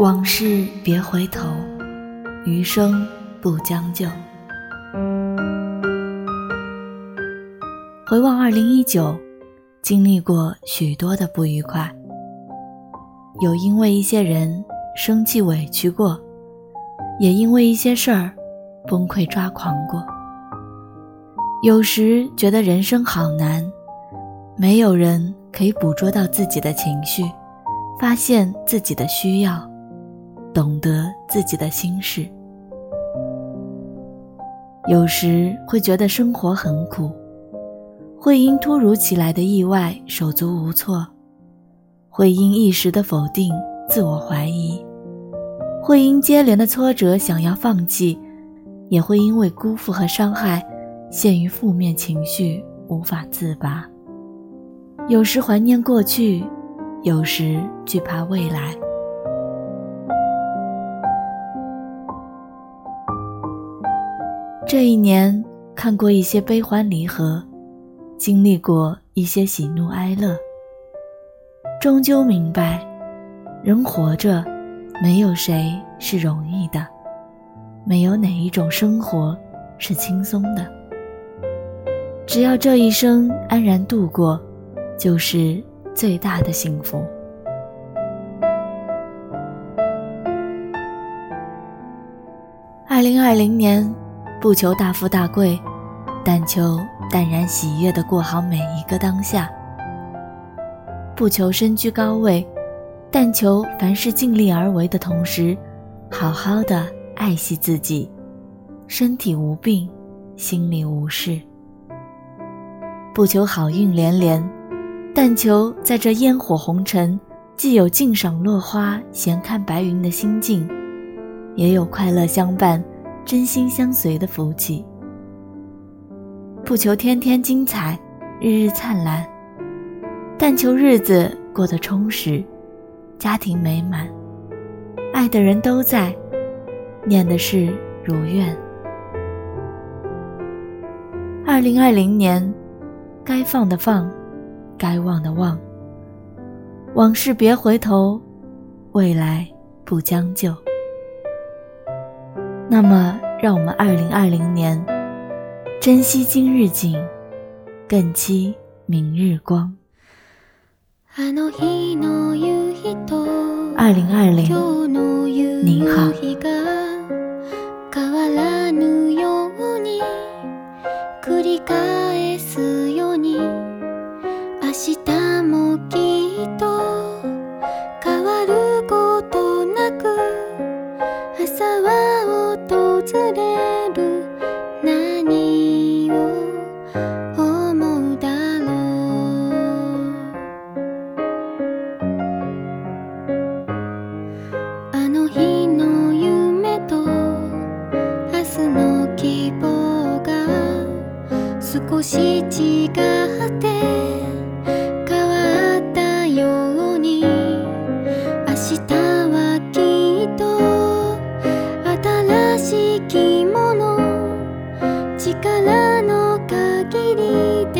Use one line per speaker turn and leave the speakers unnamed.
往事别回头，余生不将就。回望二零一九，经历过许多的不愉快，有因为一些人生气委屈过，也因为一些事儿崩溃抓狂过。有时觉得人生好难，没有人可以捕捉到自己的情绪，发现自己的需要，懂得自己的心事。有时会觉得生活很苦。会因突如其来的意外手足无措，会因一时的否定自我怀疑，会因接连的挫折想要放弃，也会因为辜负和伤害陷于负面情绪无法自拔。有时怀念过去，有时惧怕未来。这一年看过一些悲欢离合。经历过一些喜怒哀乐，终究明白，人活着，没有谁是容易的，没有哪一种生活是轻松的。只要这一生安然度过，就是最大的幸福。二零二零年，不求大富大贵，但求。淡然喜悦地过好每一个当下，不求身居高位，但求凡事尽力而为的同时，好好的爱惜自己，身体无病，心里无事。不求好运连连，但求在这烟火红尘，既有静赏落花、闲看白云的心境，也有快乐相伴、真心相随的福气。不求天天精彩，日日灿烂，但求日子过得充实，家庭美满，爱的人都在，念的事如愿。二零二零年，该放的放，该忘的忘，往事别回头，未来不将就。那么，让我们二零二零年。珍惜今日景，更期明日光。
二
零二零，
你好。少し違って変わったように明日はきっと新しい着物力の限りで